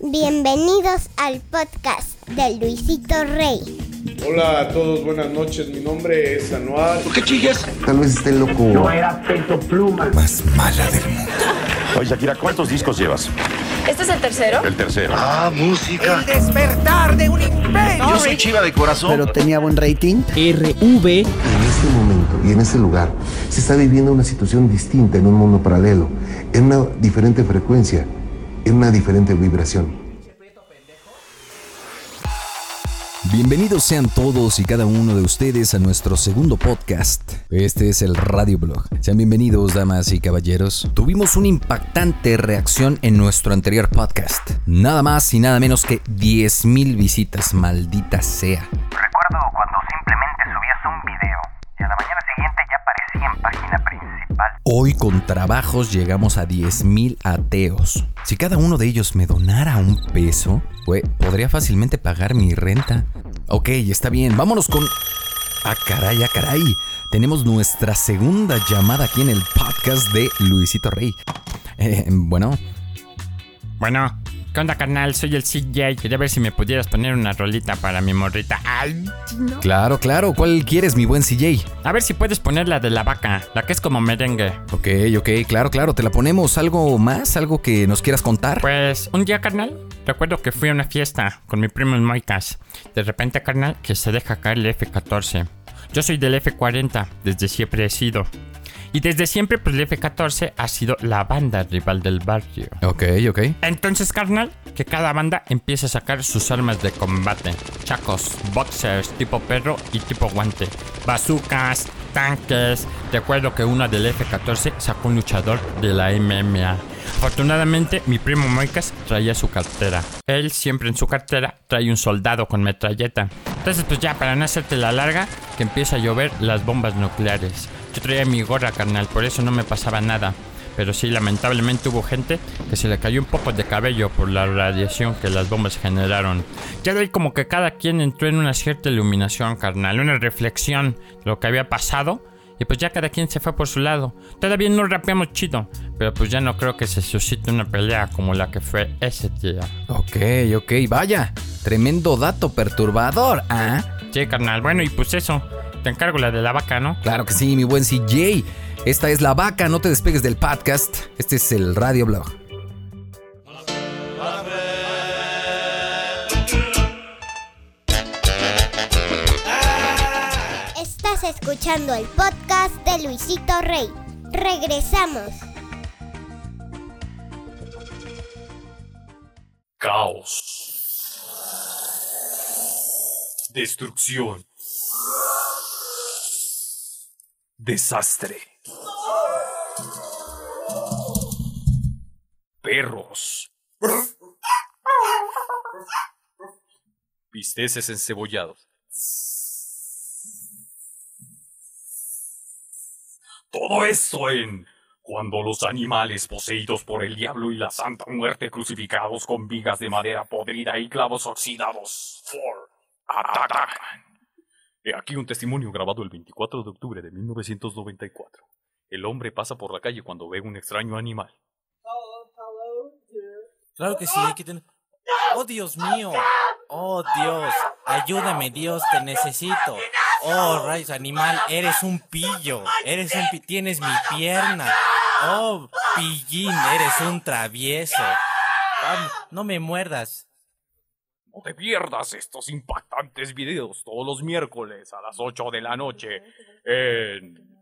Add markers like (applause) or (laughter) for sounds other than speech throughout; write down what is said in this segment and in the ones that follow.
Bienvenidos al podcast de Luisito Rey. Hola a todos, buenas noches. Mi nombre es Anuar. ¿Por qué chillas? Tal vez esté loco. No era peso pluma. Más mala del mundo. (laughs) Oye, Shakira, ¿cuántos discos llevas? ¿Este es el tercero? El tercero. Ah, música. El despertar de un imperio. Yo soy chiva de corazón. Pero tenía buen rating. RV. En este momento y en este lugar se está viviendo una situación distinta en un mundo paralelo, en una diferente frecuencia, en una diferente vibración. Bienvenidos sean todos y cada uno de ustedes a nuestro segundo podcast. Este es el Radio Blog. Sean bienvenidos, damas y caballeros. Tuvimos una impactante reacción en nuestro anterior podcast. Nada más y nada menos que 10.000 visitas, maldita sea. Hoy con trabajos llegamos a 10.000 ateos. Si cada uno de ellos me donara un peso, podría fácilmente pagar mi renta. Ok, está bien, vámonos con... Ah, caray, ah, caray. Tenemos nuestra segunda llamada aquí en el podcast de Luisito Rey. Eh, bueno. Bueno, ¿qué onda, carnal? Soy el CJ. Quería ver si me pudieras poner una rolita para mi morrita. Ay, no. Claro, claro. ¿Cuál quieres, mi buen CJ? A ver si puedes poner la de la vaca, la que es como merengue. Ok, ok, claro, claro. Te la ponemos. ¿Algo más? ¿Algo que nos quieras contar? Pues, un día, carnal, recuerdo que fui a una fiesta con mi primo en Moicas. De repente, carnal, que se deja caer el F-14. Yo soy del F-40, desde siempre he sido. Y desde siempre, pues el F-14 ha sido la banda rival del barrio. Ok, ok. Entonces, carnal, que cada banda empieza a sacar sus armas de combate. Chacos, boxers, tipo perro y tipo guante. Bazookas, tanques. Recuerdo que uno del F-14 sacó un luchador de la MMA. Afortunadamente, mi primo Moicas traía su cartera. Él siempre en su cartera trae un soldado con metralleta. Entonces, pues ya, para no hacerte la larga, que empieza a llover las bombas nucleares. Yo traía mi gorra, carnal, por eso no me pasaba nada. Pero sí, lamentablemente hubo gente que se le cayó un poco de cabello por la radiación que las bombas generaron. Ya ahí como que cada quien entró en una cierta iluminación, carnal, una reflexión de lo que había pasado. Y pues ya cada quien se fue por su lado. Todavía no rapeamos chido, pero pues ya no creo que se suscite una pelea como la que fue ese día. Ok, ok, vaya. Tremendo dato perturbador, ¿ah? Sí, carnal. Bueno, y pues eso. Te encargo la de la vaca, ¿no? Claro que sí, mi buen CJ. Esta es La Vaca, no te despegues del podcast. Este es el Radio Blog. Estás escuchando el podcast de Luisito Rey. Regresamos. Caos. Destrucción. Desastre. Perros. Bisteces encebollados. Todo esto en cuando los animales poseídos por el diablo y la santa muerte crucificados con vigas de madera podrida y clavos oxidados. For atacan. He aquí un testimonio grabado el 24 de octubre de 1994. El hombre pasa por la calle cuando ve un extraño animal. Claro que sí, hay que tener... ¡Oh, Dios mío! ¡Oh, Dios! Ayúdame, Dios, te necesito. ¡Oh, rayos, animal! Eres un pillo. Eres un pi... Tienes mi pierna. ¡Oh, pillín! Eres un travieso. Vamos, no me muerdas. No te pierdas estos impactantes videos todos los miércoles a las 8 de la noche en...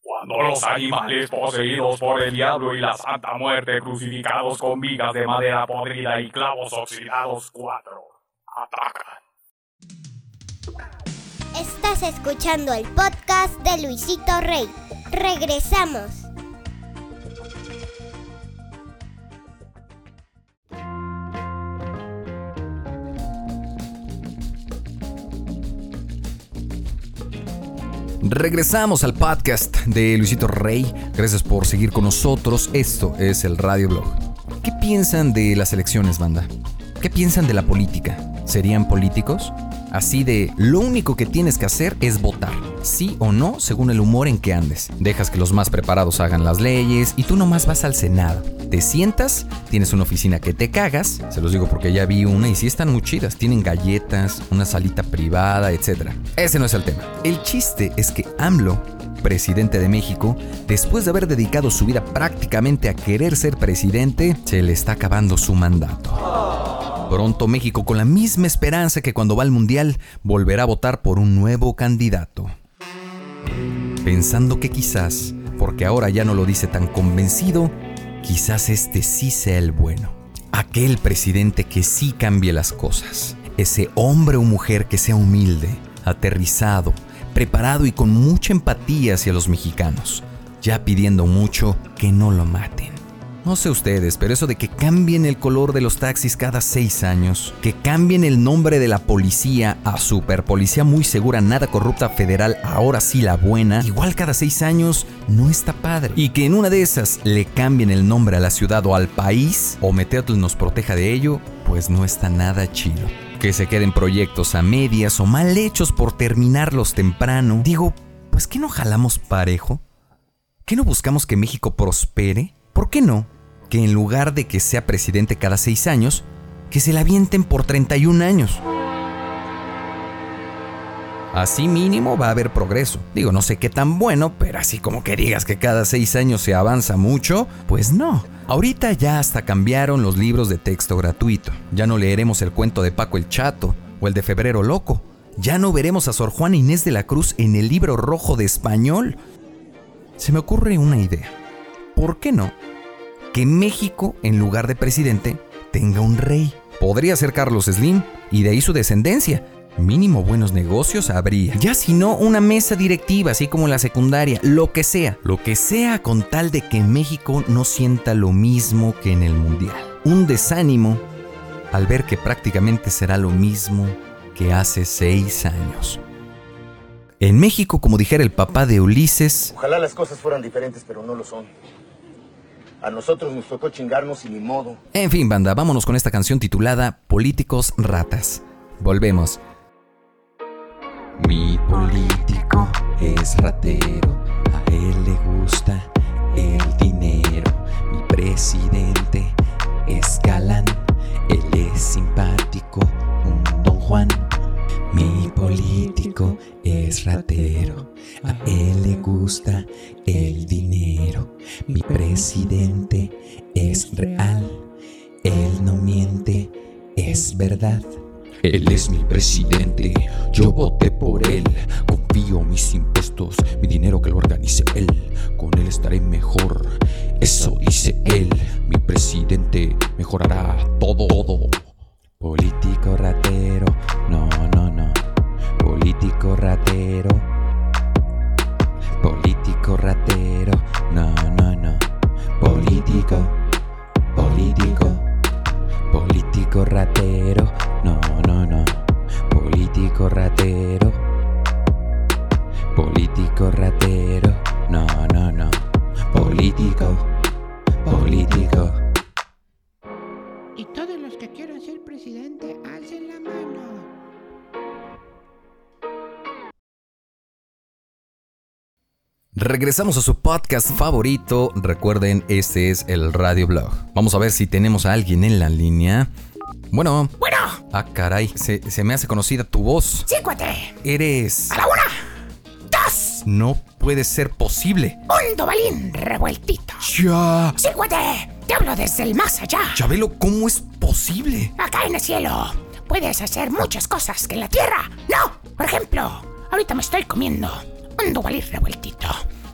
Cuando los animales poseídos por el diablo y la santa muerte crucificados con vigas de madera podrida y clavos oxidados 4 atacan. Estás escuchando el podcast de Luisito Rey. Regresamos. Regresamos al podcast de Luisito Rey. Gracias por seguir con nosotros. Esto es el Radio Blog. ¿Qué piensan de las elecciones, banda? ¿Qué piensan de la política? ¿Serían políticos? Así de, lo único que tienes que hacer es votar. sí o no según el humor en que andes. Dejas que los más preparados hagan las leyes y tú nomás vas al Senado. Te sientas, tienes una oficina que te cagas, se los digo porque ya vi una y sí están muy chidas, tienen galletas, una salita privada, etc. Ese no es el tema. El chiste es que AMLO presidente de México, después de haber dedicado su vida prácticamente a querer ser presidente, se le está acabando su mandato. Pronto México, con la misma esperanza que cuando va al Mundial, volverá a votar por un nuevo candidato. Pensando que quizás, porque ahora ya no lo dice tan convencido, quizás este sí sea el bueno. Aquel presidente que sí cambie las cosas. Ese hombre o mujer que sea humilde, aterrizado, preparado y con mucha empatía hacia los mexicanos, ya pidiendo mucho que no lo maten. No sé ustedes, pero eso de que cambien el color de los taxis cada seis años, que cambien el nombre de la policía a superpolicía muy segura, nada corrupta federal, ahora sí la buena, igual cada seis años, no está padre. Y que en una de esas le cambien el nombre a la ciudad o al país, o Meteotl nos proteja de ello, pues no está nada chido que se queden proyectos a medias o mal hechos por terminarlos temprano. Digo, pues ¿qué no jalamos parejo? ¿Qué no buscamos que México prospere? ¿Por qué no? Que en lugar de que sea presidente cada seis años, que se la avienten por 31 años. Así mínimo va a haber progreso. Digo, no sé qué tan bueno, pero así como que digas que cada seis años se avanza mucho, pues no. Ahorita ya hasta cambiaron los libros de texto gratuito. Ya no leeremos el cuento de Paco el Chato o el de Febrero Loco. Ya no veremos a Sor Juana Inés de la Cruz en el libro rojo de español. Se me ocurre una idea. ¿Por qué no? Que México, en lugar de presidente, tenga un rey. Podría ser Carlos Slim y de ahí su descendencia mínimo buenos negocios habría. Ya si no, una mesa directiva, así como la secundaria, lo que sea. Lo que sea con tal de que México no sienta lo mismo que en el Mundial. Un desánimo al ver que prácticamente será lo mismo que hace seis años. En México, como dijera el papá de Ulises... Ojalá las cosas fueran diferentes, pero no lo son. A nosotros nos tocó chingarnos y ni modo. En fin, banda, vámonos con esta canción titulada Políticos Ratas. Volvemos. Mi político es ratero, a él le gusta el dinero. Mi presidente es galán, Él es mi presidente, yo voté por él. Confío mis impuestos, mi dinero que lo organice él. Con él estaré mejor, eso dice él. Mi presidente mejorará todo, todo. Político ratero, no, no, no. Político ratero. Político ratero, no, no, no. Político. Alcen la mano. Regresamos a su podcast favorito. Recuerden, este es el Radio Blog. Vamos a ver si tenemos a alguien en la línea. Bueno. Bueno. Ah, caray. Se, se me hace conocida tu voz. Sí, cuate. Eres. A la una. No puede ser posible. Un dobalín revueltito. Ya. Sí, cuate. Te hablo desde el más allá. Chabelo, ¿cómo es posible? Acá en el cielo. Puedes hacer muchas cosas que en la tierra. No. Por ejemplo, ahorita me estoy comiendo un dobalín revueltito.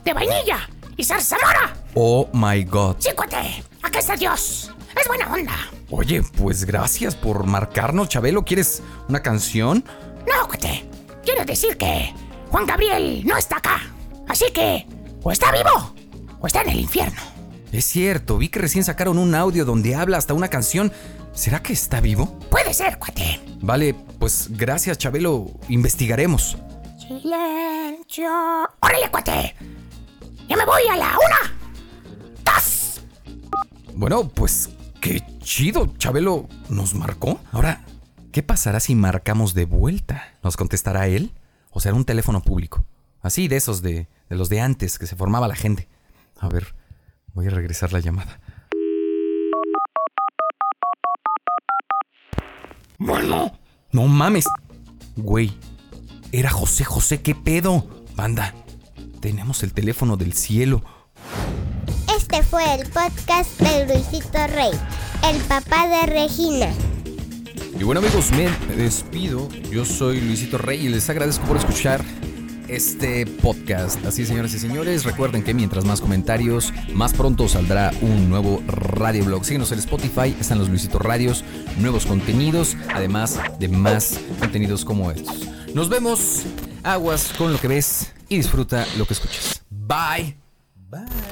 De vainilla y zarzamora. Oh my god. Sí, cuate. Acá está Dios. Es buena onda. Oye, pues gracias por marcarnos, Chabelo. ¿Quieres una canción? No, cuate. Quiero decir que Juan Gabriel no está acá. Así que, o está vivo, o está en el infierno. Es cierto, vi que recién sacaron un audio donde habla hasta una canción. ¿Será que está vivo? Puede ser, cuate. Vale, pues gracias, Chabelo. Investigaremos. Silencio. ¡Órale, cuate! ¡Ya me voy a la una! ¡Dos! Bueno, pues qué chido, Chabelo nos marcó. Ahora, ¿qué pasará si marcamos de vuelta? ¿Nos contestará él? ¿O será un teléfono público? Así, de esos de, de los de antes que se formaba la gente. A ver, voy a regresar la llamada. Bueno. No mames. Güey, era José José, ¿qué pedo? Banda, tenemos el teléfono del cielo. Este fue el podcast de Luisito Rey, el papá de Regina. Y bueno amigos, me despido. Yo soy Luisito Rey y les agradezco por escuchar este podcast. Así señoras y señores, recuerden que mientras más comentarios, más pronto saldrá un nuevo radio blog. Síguenos en Spotify, están los Luisito Radios, nuevos contenidos, además de más contenidos como estos. Nos vemos, aguas con lo que ves y disfruta lo que escuchas. Bye. Bye.